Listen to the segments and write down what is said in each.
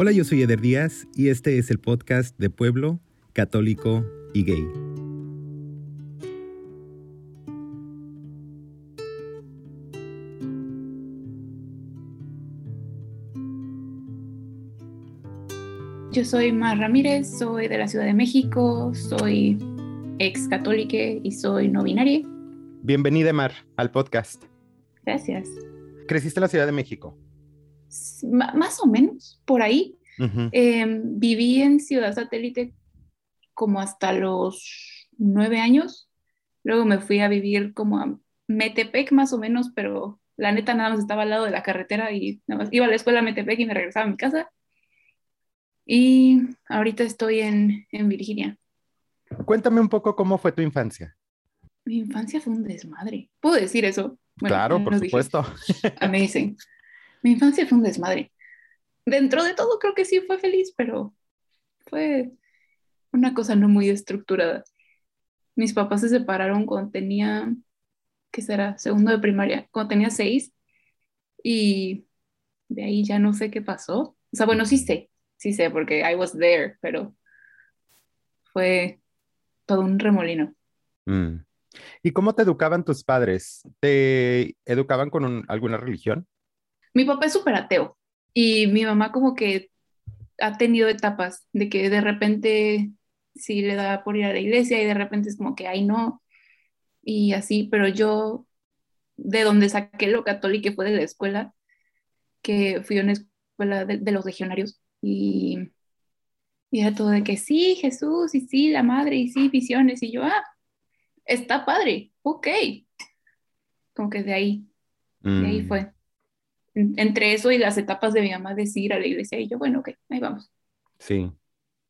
Hola, yo soy Eder Díaz y este es el podcast de Pueblo, Católico y Gay. Yo soy Mar Ramírez, soy de la Ciudad de México, soy ex católica y soy no binaria. Bienvenida, Mar, al podcast. Gracias. ¿Creciste en la Ciudad de México? más o menos, por ahí. Em, viví en Ciudad Satélite como hasta los nueve años. Luego me fui a vivir como a Metepec más o menos, pero la neta nada más estaba al lado de la carretera y nada más iba a la escuela a Metepec y me regresaba a mi casa. Y ahorita estoy en, en Virginia. Cuéntame un poco cómo fue tu infancia. Mi infancia fue un desmadre. ¿Puedo decir eso? claro, por supuesto. Amazing. Mi infancia fue un desmadre. Dentro de todo creo que sí fue feliz, pero fue una cosa no muy estructurada. Mis papás se separaron cuando tenía, ¿qué será? Segundo de primaria, cuando tenía seis. Y de ahí ya no sé qué pasó. O sea, bueno, sí sé, sí sé, porque I was there, pero fue todo un remolino. Mm. ¿Y cómo te educaban tus padres? ¿Te educaban con alguna religión? Mi papá es súper ateo y mi mamá como que ha tenido etapas de que de repente sí le da por ir a la iglesia y de repente es como que, ay, no, y así, pero yo de donde saqué lo católico fue de la escuela, que fui a una escuela de, los legionarios y, y, era todo de que sí, Jesús, y sí, la madre, y sí, visiones, y yo, ah, está padre, ok. Como que de ahí, de ahí mm. fue. Entre eso y las etapas de mi mamá de ir a la iglesia, y yo, bueno, ok, ahí vamos. Sí.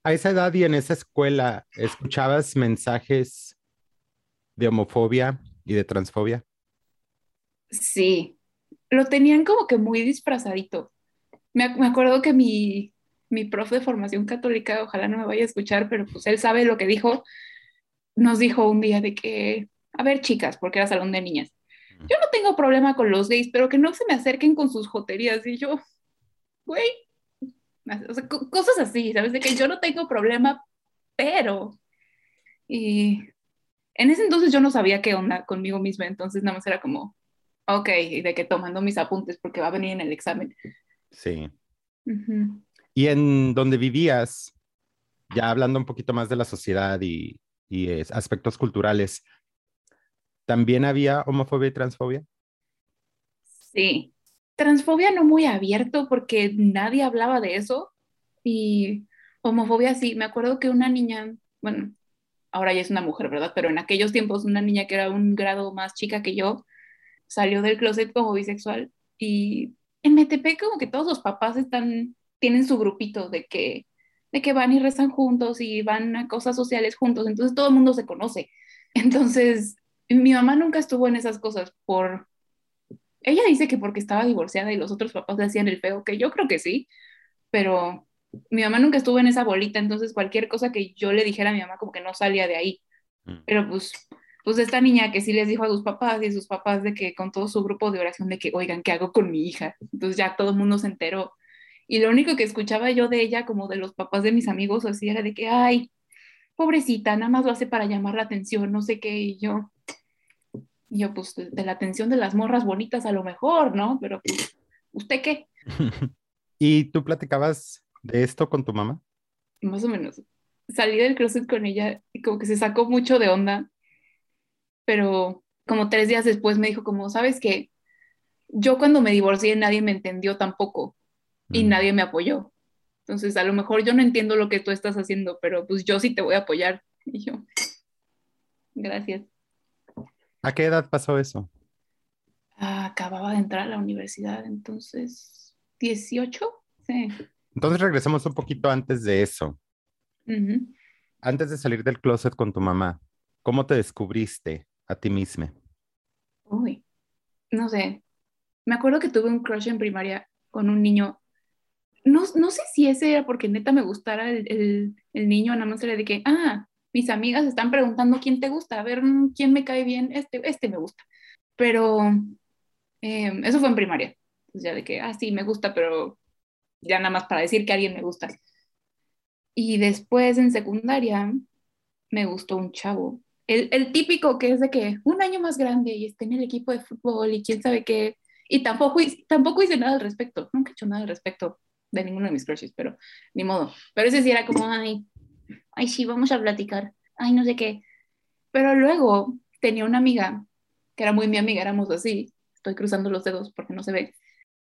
A esa edad y en esa escuela, ¿escuchabas mensajes de homofobia y de transfobia? Sí, lo tenían como que muy disfrazadito. Me, me acuerdo que mi, mi profe de formación católica, ojalá no me vaya a escuchar, pero pues él sabe lo que dijo, nos dijo un día de que, a ver chicas, porque era salón de niñas, yo no tengo problema con los gays, pero que no se me acerquen con sus joterías. Y yo, güey, o sea, cosas así, ¿sabes? De que yo no tengo problema, pero... Y en ese entonces yo no sabía qué onda conmigo misma, entonces nada más era como, ok, y de que tomando mis apuntes porque va a venir en el examen. Sí. Y en donde vivías, ya hablando un poquito más de la sociedad y, y aspectos culturales, ¿también había homofobia y transfobia? Sí, transfobia no muy abierto porque nadie hablaba de eso y homofobia sí, me acuerdo que una niña, bueno, ahora ya es una mujer, ¿verdad? Pero en aquellos tiempos una niña que era un grado más chica que yo salió del closet como bisexual y en MTP como que todos los papás están, tienen su grupito de que de que van y rezan juntos y van a cosas sociales juntos, entonces todo el mundo se conoce. Entonces, mi mamá nunca estuvo en esas cosas por... Ella dice que porque estaba divorciada y los otros papás le hacían el feo, que yo creo que sí, pero mi mamá nunca estuvo en esa bolita, entonces cualquier cosa que yo le dijera a mi mamá como que no salía de ahí. Mm. Pero pues, pues esta niña que sí les dijo a sus papás y sus papás de que con todo su grupo de oración de que, oigan, ¿qué hago con mi hija? Entonces ya todo el mundo se enteró y lo único que escuchaba yo de ella, como de los papás de mis amigos, así era de que, ay, pobrecita, nada más lo hace para llamar la atención, no sé qué, y yo, y yo, pues, de la atención de las morras bonitas a lo mejor, ¿no? Pero, pues, ¿usted qué? ¿Y tú platicabas de esto con tu mamá? Más o menos. Salí del closet con ella y como que se sacó mucho de onda, pero como tres días después me dijo como, ¿sabes qué? Yo cuando me divorcié nadie me entendió tampoco y mm. nadie me apoyó. Entonces, a lo mejor yo no entiendo lo que tú estás haciendo, pero pues yo sí te voy a apoyar. Y yo, gracias. ¿A qué edad pasó eso? acababa de entrar a la universidad, entonces, 18, sí. Entonces regresamos un poquito antes de eso. Antes de salir del closet con tu mamá, ¿cómo te descubriste a ti misma? Uy, no sé. Me acuerdo que tuve un crush en primaria con un niño no, no sé si ese era porque neta me gustara el, el, niño, nada más era de que, ah, mis amigas están preguntando quién te gusta, a ver mm, quién me cae bien, este, este me gusta. Pero em, eso fue en primaria. ya de que, ah, sí, me gusta, pero ya nada más para decir que alguien me gusta. Y después en secundaria me gustó un chavo. El, el, típico que es de que un año más grande y esté en el equipo de fútbol y quién sabe qué. Y tampoco, tampoco hice nada al respecto. Nunca he hecho nada al respecto de ninguno de mis crushes, pero ni modo. Pero ese sí era como, ay, ay, sí, vamos a platicar. Ay, no sé qué. Pero luego tenía una amiga, que era muy mi amiga, éramos así. Estoy cruzando los dedos porque no se ve.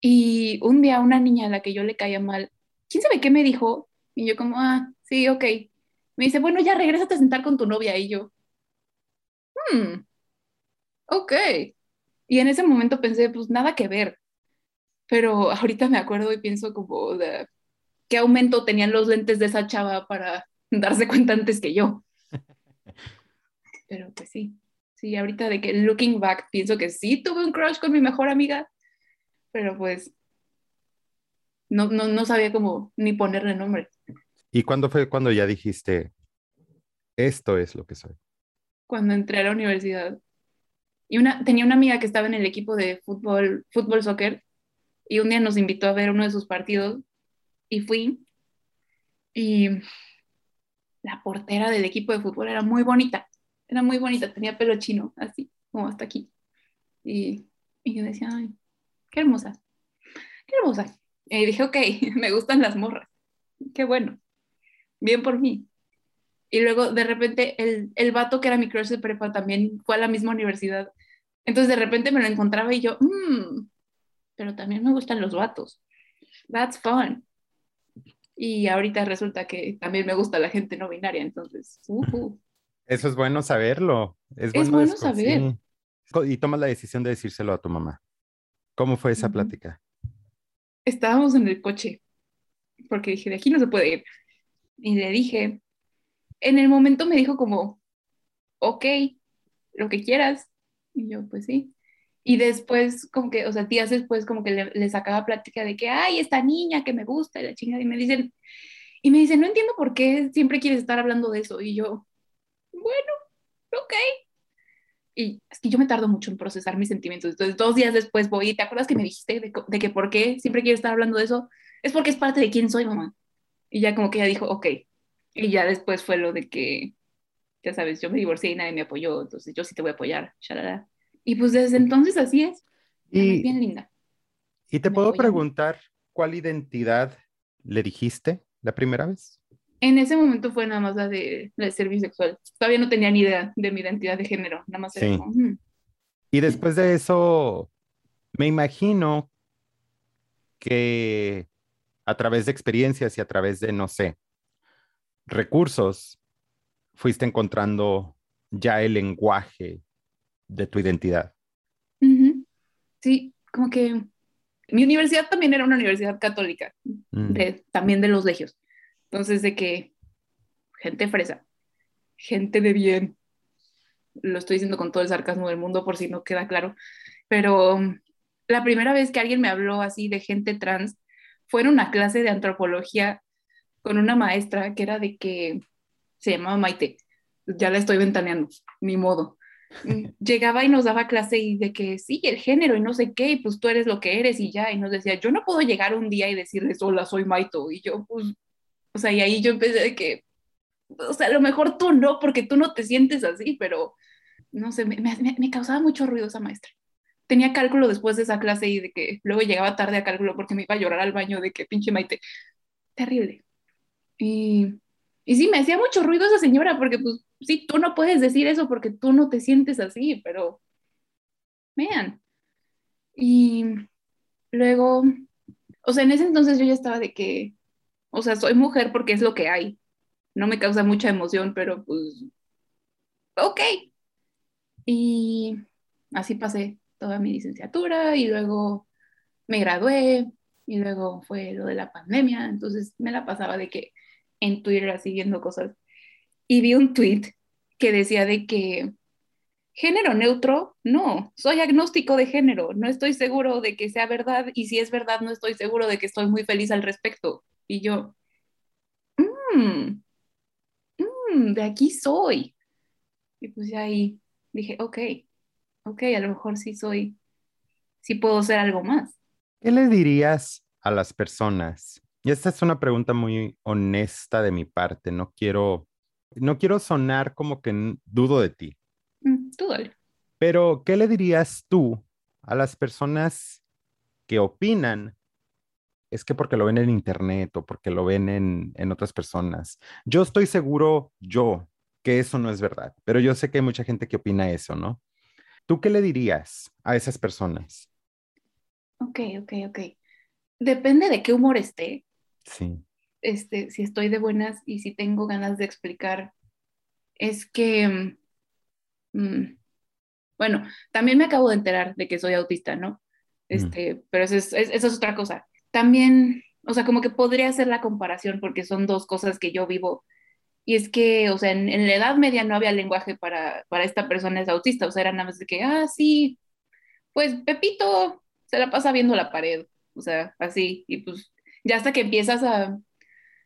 Y un día una niña a la que yo le caía mal, ¿quién sabe qué me dijo? Y yo como, ah, sí, ok. Me dice, bueno, ya regrésate a sentar con tu novia. Y yo, hmm, ok. Y en ese momento pensé, pues nada que ver. Pero ahorita me acuerdo y pienso como de qué aumento tenían los lentes de esa chava para darse cuenta antes que yo. Pero pues sí, sí, ahorita de que looking back pienso que sí tuve un crush con mi mejor amiga, pero pues no, no, no sabía cómo ni ponerle nombre. ¿Y cuándo fue cuando ya dijiste, esto es lo que soy? Cuando entré a la universidad. Y una, tenía una amiga que estaba en el equipo de fútbol, fútbol, soccer, y un día nos invitó a ver uno de sus partidos, y fui, y la portera del equipo de fútbol era muy bonita, era muy bonita, tenía pelo chino, así, como hasta aquí. Y, y yo decía, ay, qué hermosa, qué hermosa. Y dije, ok, me gustan las morras, qué bueno, bien por mí. Y luego de repente el, el vato que era mi crush de prepa también fue a la misma universidad. Entonces de repente me lo encontraba y yo, mmm, pero también me gustan los vatos. That's fun. Y ahorita resulta que también me gusta la gente no binaria, entonces, Eso es bueno saberlo. Es, bueno, saber. Y tomas la decisión de decírselo a tu mamá. ¿Cómo fue esa plática? Estábamos en el coche, porque dije, de aquí no se puede ir. Y le dije, en el momento me dijo como, ok, lo que quieras. Y yo, pues sí. Y después, como que, o sea, días después, como que le, sacaba plática de que, ay, esta niña que me gusta, y la chingada, y me dicen, y me dicen, no entiendo por qué siempre quieres estar hablando de eso. Y yo, bueno, ok. Y es que yo me tardo mucho en procesar mis sentimientos. Entonces, dos días después voy, ¿te acuerdas que me dijiste de, de que por qué siempre quiero estar hablando de eso? Es porque es parte de quién soy, mamá. Y ya como que ella dijo, ok. Y ya después fue lo de que, ya sabes, yo me divorcié y nadie me apoyó, entonces yo sí te voy a apoyar, shalala. Y pues desde entonces así es. Y, bien linda. ¿Y te puedo preguntar cuál identidad le dijiste la primera vez? En ese momento fue nada más la de, la de ser bisexual. Todavía no tenía ni idea de mi identidad de género, nada más era como, mm". Y después de eso, me imagino que a través de experiencias y a través de, no sé, recursos, fuiste encontrando ya el lenguaje de tu identidad. Sí, como que mi universidad también era una universidad católica, mm. también de los legios. Entonces, de que gente fresa, gente de bien, lo estoy diciendo con todo el sarcasmo del mundo por si no queda claro, pero la primera vez que alguien me habló así de gente trans fue en una clase de antropología con una maestra que era de que se llamaba Maite. Ya la estoy ventaneando, ni modo. Llegaba y nos daba clase y de que sí, el género y no sé qué, y pues tú eres lo que eres y ya, y nos decía, yo no puedo llegar un día y decirles, hola, soy Maito, y yo, pues, o sea, y ahí yo empecé de que, o sea, a lo mejor tú no, porque tú no te sientes así, pero, no sé, me, me, me causaba mucho ruido esa maestra. Tenía cálculo después de esa clase y de que luego llegaba tarde a cálculo porque me iba a llorar al baño de que pinche Maite. Terrible. Y, y sí, me hacía mucho ruido esa señora porque pues sí, tú no puedes decir eso porque tú no te sientes así, pero, vean. Y luego, o sea, en ese entonces yo ya estaba de que, o sea, soy mujer porque es lo que hay. No me causa mucha emoción, pero pues, ok. Y así pasé toda mi licenciatura y luego me gradué y luego fue lo de la pandemia, entonces me la pasaba de que en Twitter así cosas y vi un tweet que decía de que género neutro, no, soy agnóstico de género, no estoy seguro de que sea verdad y si es verdad no estoy seguro de que estoy muy feliz al respecto. Y yo, mmm, mmm, de aquí soy. Y pues ya ahí dije, ok, ok, a lo mejor sí soy, sí puedo ser algo más. ¿Qué le dirías a las personas Y esta es una pregunta muy honesta de mi parte. No quiero, no quiero sonar como que dudo de ti. Mm, tú dale. Pero, ¿qué le dirías tú a las personas que opinan es que porque lo ven en internet o porque lo ven en, en, otras personas. Yo estoy seguro, yo, que eso no es verdad, pero yo sé que hay mucha gente que opina eso, ¿no? ¿Tú qué le dirías a esas personas? Ok, ok, ok. Depende de qué humor esté. Sí. Este, si estoy de buenas y si tengo ganas de explicar, es que, mm, bueno, también me acabo de enterar de que soy autista, ¿no? Este, pero eso es, eso es otra cosa. También, o sea, como que podría hacer la comparación porque son dos cosas que yo vivo. Y es que, o sea, en, la Edad Media no había lenguaje para, para esta persona es autista, o sea, era nada más de que, ah, sí, pues Pepito se la pasa viendo la pared, o sea, así, y pues ya hasta que empiezas a,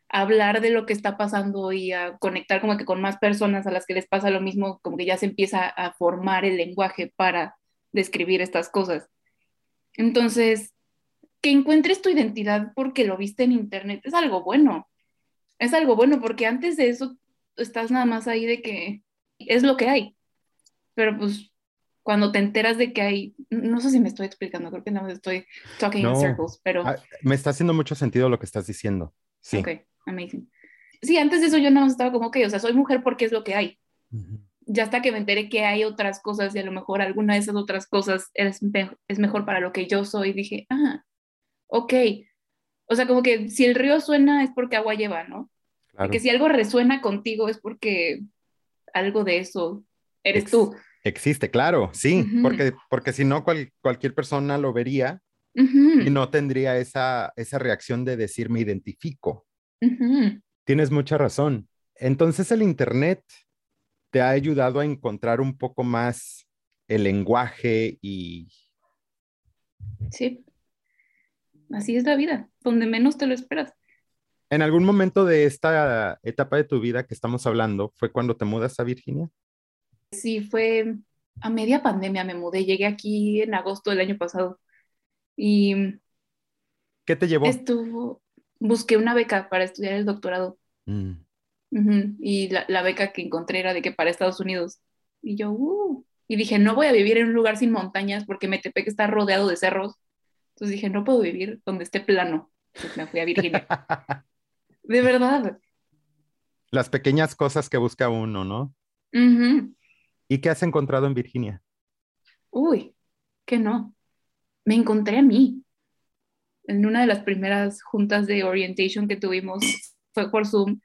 a hablar de lo que está pasando y a conectar como que con más personas a las que les pasa lo mismo, como que ya se empieza a formar el lenguaje para describir estas cosas. Entonces, que encuentres tu identidad porque lo viste en internet es algo bueno. Es algo bueno porque antes de eso estás nada más ahí de que es lo que hay. Pero pues cuando te enteras de que hay, no sé si me estoy explicando, creo que más estoy talking in circles, pero... Ah, me está haciendo mucho sentido lo que estás diciendo. Sí. Ok, amazing. Sí, antes de eso yo más estaba como que, o sea, soy mujer porque es lo que hay ya hasta que me enteré que hay otras cosas y a lo mejor alguna de esas otras cosas es, es mejor para lo que yo soy, dije, ah, ok. O sea, como que si el río suena es porque agua lleva, ¿no? Claro. Que si algo resuena contigo es porque algo de eso eres tú. Existe, claro, sí, porque, porque si no cualquier persona lo vería y no tendría esa, esa reacción de decir me identifico. Tienes mucha razón. Entonces el Internet te ha ayudado a encontrar un poco más el lenguaje y... Sí, así es la vida, donde menos te lo esperas. ¿En algún momento de esta etapa de tu vida que estamos hablando fue cuando te mudas a Virginia? Sí, fue a media pandemia me mudé, llegué aquí en agosto del año pasado y... ¿Qué te llevó? Estuvo, busqué una beca para estudiar el doctorado. Mm. Y la, beca que encontré era de que para Estados Unidos. Y yo, uh, y dije, no voy a vivir en un lugar sin montañas porque Metepec está rodeado de cerros. Entonces dije, no puedo vivir donde esté plano. Entonces me fui a Virginia. de verdad. Las pequeñas cosas que busca uno, ¿no? ¿Y qué has encontrado en Virginia? Uy, que no. Me encontré a mí. En una de las primeras juntas de orientation que tuvimos, fue por Zoom,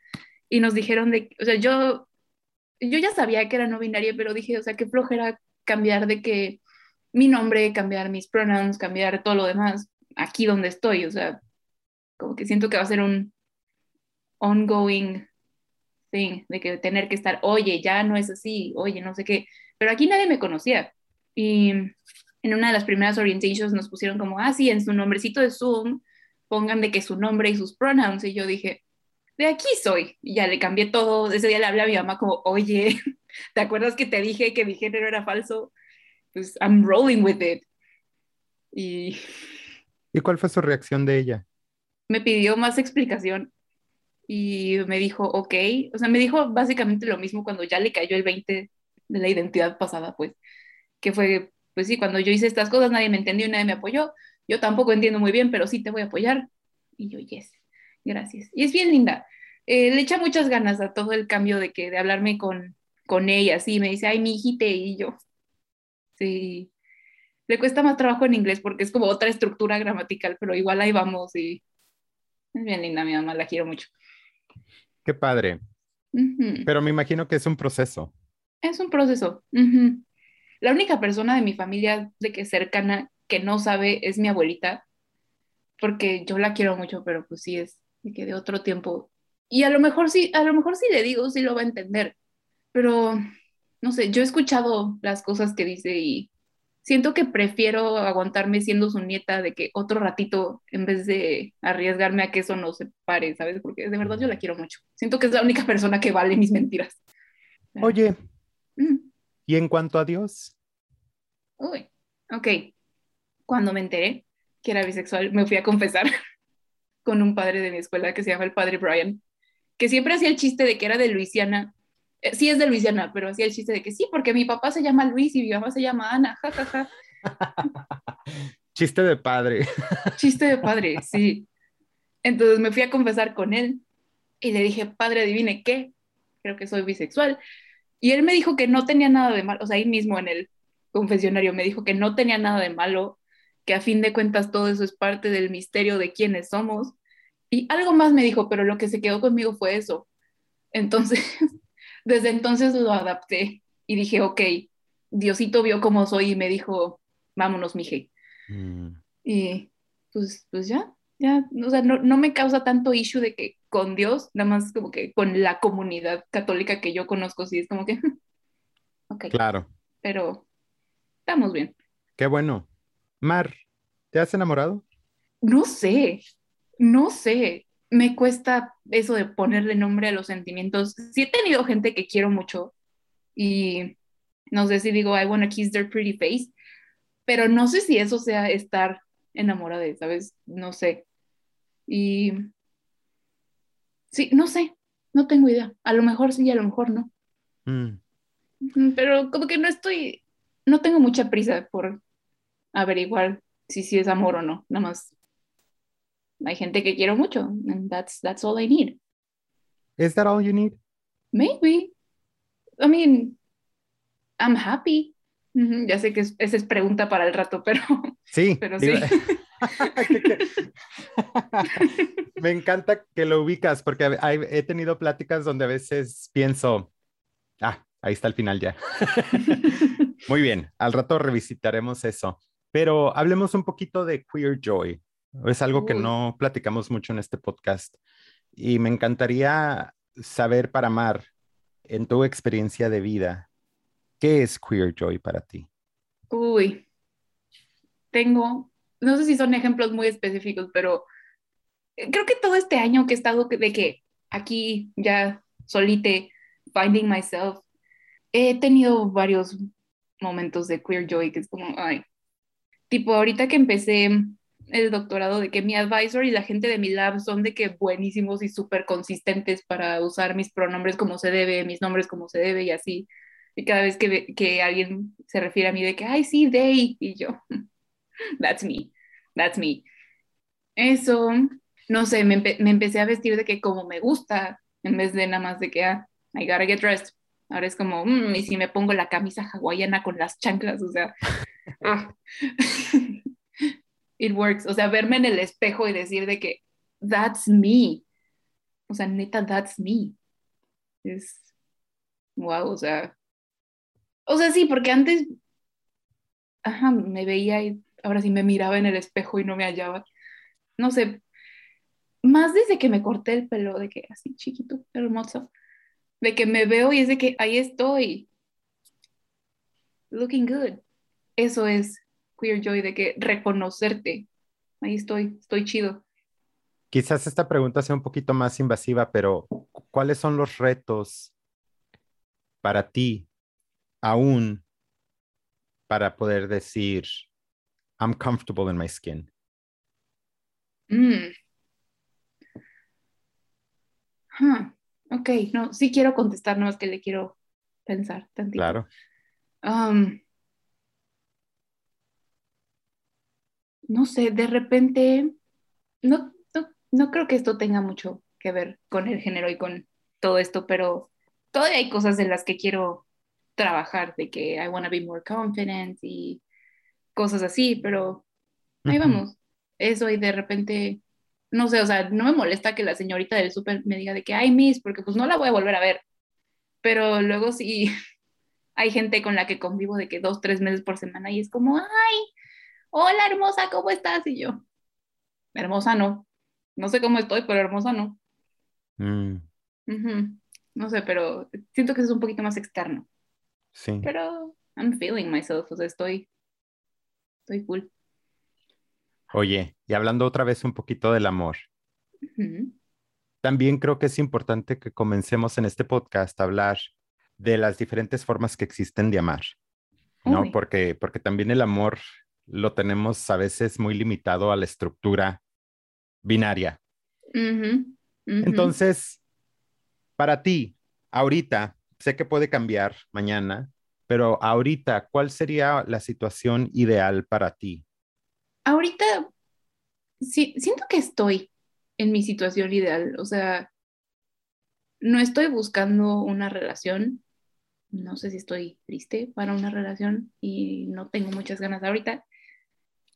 y nos dijeron de, o sea, yo, yo ya sabía que era no binaria, pero dije, o sea, qué flojera cambiar de que mi nombre, cambiar mis pronouns, cambiar todo lo demás aquí donde estoy, o sea, como que siento que va a ser un ongoing thing, de que tener que estar, oye, ya no es así, oye, no sé qué, pero aquí nadie me conocía. Y en una de las primeras orientations nos pusieron como, ah, sí, en su nombrecito de Zoom, pongan de que su nombre y sus pronouns, y yo dije, de aquí soy. Y ya le cambié todo. Ese día le hablé a mi mamá como, oye, ¿te acuerdas que te dije que mi género era falso? Pues I'm rolling with it. Y... ¿Y cuál fue su reacción de ella? Me pidió más explicación y me dijo, ok, o sea, me dijo básicamente lo mismo cuando ya le cayó el 20 de la identidad pasada, pues, que fue, pues sí, cuando yo hice estas cosas nadie me entendió y nadie me apoyó. Yo tampoco entiendo muy bien, pero sí te voy a apoyar. Y yo, yes. Gracias. Y es bien linda. Eh, le echa muchas ganas a todo el cambio de que de hablarme con, con ella, sí, me dice, ay, mi hijite, y yo, sí, le cuesta más trabajo en inglés porque es como otra estructura gramatical, pero igual ahí vamos y es bien linda mi mamá, la quiero mucho. Qué padre. Pero me imagino que es un proceso. Es un proceso. La única persona de mi familia de que cercana que no sabe es mi abuelita, porque yo la quiero mucho, pero pues sí es que de otro tiempo. Y a lo mejor sí, a lo mejor sí le digo, sí lo va a entender, pero no sé, yo he escuchado las cosas que dice y siento que prefiero aguantarme siendo su nieta de que otro ratito en vez de arriesgarme a que eso no se pare, ¿sabes? Porque de verdad yo la quiero mucho. Siento que es la única persona que vale mis mentiras. Oye, ¿y en cuanto a Dios? Uy, ok. Cuando me enteré que era bisexual, me fui a confesar. con un padre de mi escuela que se llama el padre Brian, que siempre hacía el chiste de que era de Luisiana. Eh, sí es de Luisiana, pero hacía el chiste de que sí, porque mi papá se llama Luis y mi mamá se llama Ana, jajaja. chiste de padre. chiste de padre, sí. Entonces me fui a confesar con él y le dije, padre, adivine qué, creo que soy bisexual. Y él me dijo que no tenía nada de malo, o sea, ahí mismo en el confesionario me dijo que no tenía nada de malo, que a fin de cuentas todo eso es parte del misterio de quiénes somos. Y algo más me dijo, pero lo que se quedó conmigo fue eso. Entonces, desde entonces lo adapté y dije, ok, Diosito vio cómo soy y me dijo, vámonos, mije. Mm. Y pues, pues ya, ya, o sea, no, no, me causa tanto issue de que con Dios, nada más como que con la comunidad católica que yo conozco, sí es como que, ok. Claro. Pero estamos bien. Qué bueno. Mar, ¿te has enamorado? No sé, no sé. Me cuesta eso de ponerle nombre a los sentimientos. Sí he tenido gente que quiero mucho y no sé si digo, I wanna kiss their pretty face, pero no sé si eso sea estar enamorada, ¿sabes? No sé. Y sí, no sé, no tengo idea. A lo mejor sí, a lo mejor no. Mm. Pero como que no estoy, no tengo mucha prisa por averiguar si sí es amor o no. Nada más hay gente que quiero mucho, and that's, that's all I need. Is that all you need? Maybe. I mean, I'm happy. Ya sé que esa es pregunta para el rato, pero sí. Pero sí. Me encanta que lo ubicas porque he tenido pláticas donde a veces pienso, ah, ahí está el final ya. Muy bien, al rato revisitaremos eso. Pero hablemos un poquito de Queer Joy. Es algo que no platicamos mucho en este podcast. Y me encantaría saber para Mar, en tu experiencia de vida, ¿qué es Queer Joy para ti? Uy, tengo, no sé si son ejemplos muy específicos, pero eh, creo que todo este año que he estado de que aquí ya solite, finding myself, he tenido varios momentos de queer joy que es como, ay, tipo ahorita que empecé el doctorado de que mi advisor y la gente de mi lab son de que buenísimos y súper consistentes para usar mis pronombres como se debe, mis nombres como se debe y así. Y cada vez que, que alguien se refiere a mí de que, ay, sí, they, y yo, that's me, that's me. Eso, no sé, me, me, empecé a vestir de que como me gusta, en vez de nada más de que, ah, I gotta get dressed. Ahora es como, mm, y si me pongo la camisa hawaiana con las chanclas, o sea, ah. it works. O sea, verme en el espejo y decir de que, that's me. O sea, neta, that's me. Es, wow, o sea, o sea, sí, porque antes, ajá, me veía y ahora sí me miraba en el espejo y no me hallaba. No sé, más desde que me corté el pelo, de que así chiquito, hermoso, de que me veo y es de que ahí estoy, looking good. Eso es queer joy, de que reconocerte, ahí estoy, estoy chido. Quizás esta pregunta sea un poquito más invasiva, pero ¿cuáles son los retos para ti aún para poder decir, I'm comfortable in my skin? Mm. Ok, no, sí quiero contestar, no es que le quiero pensar tantito. Claro. Um, no sé, de repente, no, no, no creo que esto tenga mucho que ver con el género y con todo esto, pero todavía hay cosas en las que quiero trabajar de que I want to be more confident y cosas así, pero ahí vamos. Eso y de repente, no sé, o sea, no me molesta que la señorita del súper me diga de que, ay, Miss, porque pues no la voy a volver a ver. Pero luego sí hay gente con la que convivo de que dos, tres meses por semana y es como, ay, hola hermosa, ¿cómo estás? Y yo, hermosa no. No sé cómo estoy, pero hermosa no. Mm. No sé, pero siento que es un poquito más externo. Sí. Pero I'm feeling myself, o sea, estoy, estoy cool. Oye, y hablando otra vez un poquito del amor, también creo que es importante que comencemos en este podcast a hablar de las diferentes formas que existen de amar, ¿no? Porque, porque también el amor lo tenemos a veces muy limitado a la estructura binaria, Entonces, para ti, ahorita, sé que puede cambiar mañana, pero ahorita, ¿cuál sería la situación ideal para ti? Ahorita, sí, siento que estoy en mi situación ideal, o sea, no estoy buscando una relación, no sé si estoy triste para una relación y no tengo muchas ganas ahorita,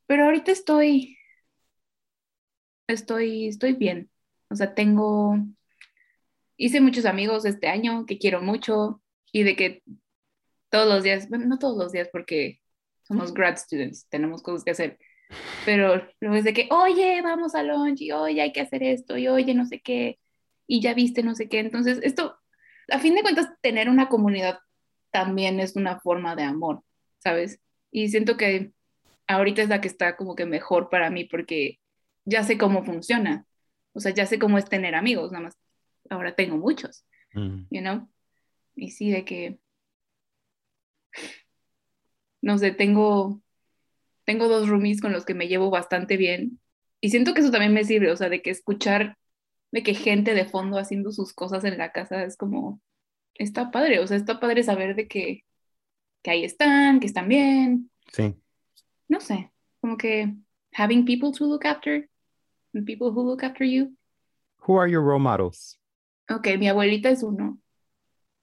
pero ahorita estoy, estoy, estoy bien, o sea, tengo, hice muchos amigos este año que quiero mucho y de que todos los días, bueno, no todos los días porque somos grad students, tenemos cosas que hacer, pero luego es de que, oye, vamos a lunch y oye, hay que hacer esto y oye, no sé qué, y ya viste, no sé qué. Entonces, esto, a fin de cuentas, tener una comunidad también es una forma de amor, ¿sabes? Y siento que ahorita es la que está como que mejor para mí porque ya sé cómo funciona. O sea, ya sé cómo es tener amigos, nada más ahora tengo muchos, mm. you know? Y sí, de que, no sé, tengo, tengo dos roomies con los que me llevo bastante bien y siento que eso también me sirve, o sea, de que escuchar de que gente de fondo haciendo sus cosas en la casa es como, está padre, o sea, está padre saber de que, que ahí están, que están bien. Sí. No sé, como que having people to look after, and people who look after you. Who are your role models? Ok, mi abuelita es uno,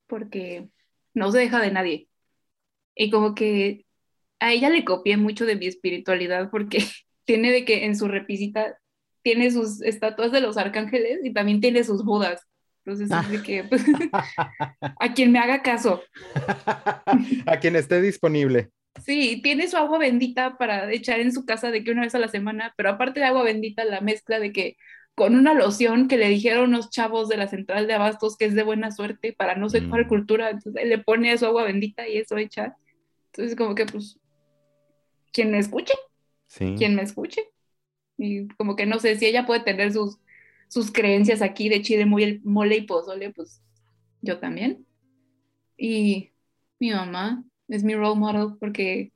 porque no se deja de nadie. Y como que a ella le copié mucho de mi espiritualidad porque tiene de que en su repisita tiene sus estatuas de los arcángeles y también tiene sus budas. Entonces, es que pues, a quien me haga caso. a quien esté disponible. Sí, tiene su agua bendita para echar en su casa de que una vez a la semana, pero aparte de agua bendita, la mezcla de que con una loción que le dijeron los chavos de la central de abastos que es de buena suerte para no sé cuál mm. cultura, entonces él le pone su agua bendita y eso echa. Entonces como que pues, quien me escuche, sí. quien me escuche. Y como que no sé si ella puede tener sus, sus creencias aquí de chile, muy mole y pozole, pues yo también. Y mi mamá es mi role model porque,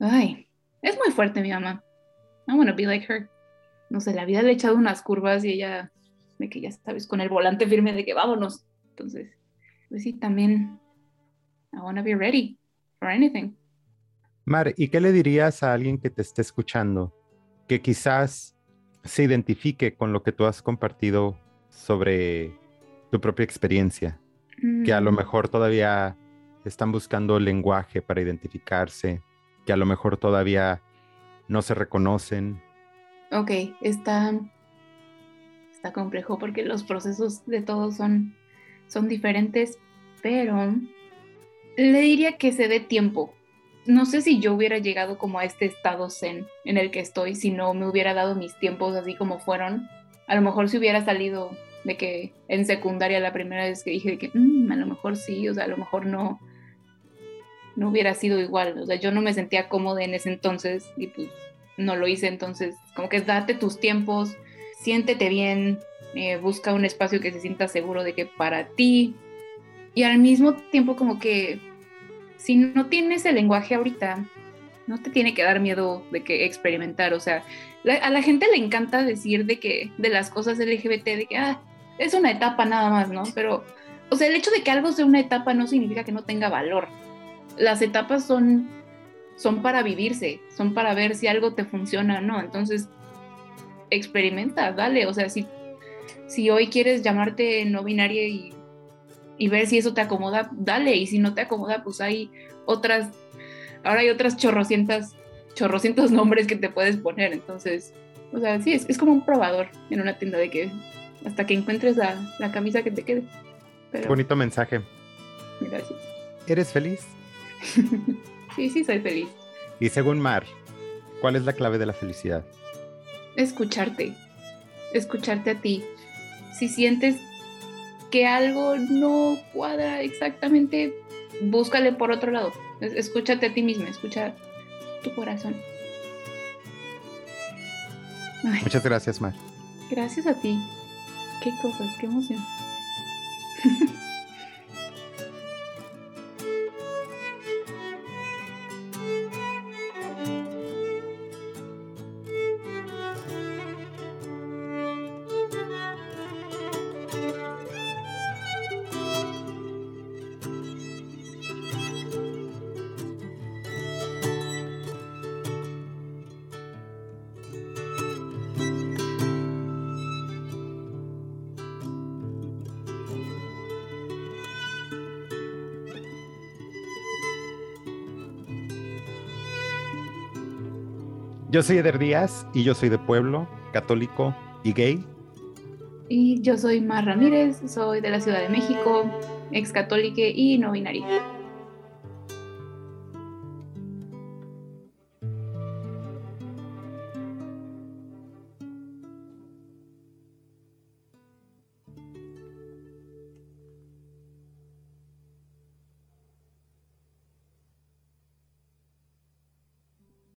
ay, es muy fuerte mi mamá. I want to be like her no sé, la vida le ha echado unas curvas y ella, de que ya sabes, con el volante firme de que vámonos. Entonces, pues sí, también, I want to be ready for anything. Mar, ¿y qué le dirías a alguien que te esté escuchando que quizás se identifique con lo que tú has compartido sobre tu propia experiencia? Que a lo mm. mejor todavía están buscando lenguaje para identificarse, que a lo mejor todavía no se reconocen, Ok, está, está complejo porque los procesos de todos son, son diferentes, pero le diría que se dé tiempo. No sé si yo hubiera llegado como a este estado zen en el que estoy si no me hubiera dado mis tiempos así como fueron. A lo mejor si hubiera salido de que en secundaria la primera vez que dije que mm, a lo mejor sí, o sea, a lo mejor no, no hubiera sido igual. O sea, yo no me sentía cómoda en ese entonces y pues no lo hice, entonces como que date tus tiempos, siéntete bien, eh, busca un espacio que se sienta seguro de que para ti y al mismo tiempo como que si no tienes el lenguaje ahorita, no te tiene que dar miedo de que experimentar, o sea, a la gente le encanta decir de que de las cosas LGBT, de que ah, es una etapa nada más, ¿no? Pero, o sea, el hecho de que algo sea una etapa no significa que no tenga valor. Las etapas son son para vivirse, son para ver si algo te funciona o no. Entonces, experimenta, dale. O sea, si, si hoy quieres llamarte no binaria y, y ver si eso te acomoda, dale. Y si no te acomoda, pues hay otras, ahora hay otras chorrocientas, chorrocientos nombres que te puedes poner. Entonces, o sea, sí, es, es como un probador en una tienda de que hasta que encuentres la, la camisa que te quede. Bonito mensaje. Gracias. ¿Eres feliz? Sí, sí, soy feliz. Y según Mar, ¿cuál es la clave de la felicidad? Escucharte, escucharte a ti. Si sientes que algo no cuadra exactamente, búscale por otro lado. Escúchate a ti misma, escucha tu corazón. Muchas gracias, Mar. Gracias a ti. Qué cosas, qué emoción. Yo soy Eder Díaz y yo soy de pueblo, católico y gay. Y yo soy Mar Ramírez, soy de la Ciudad de México, ex católica y no binaria.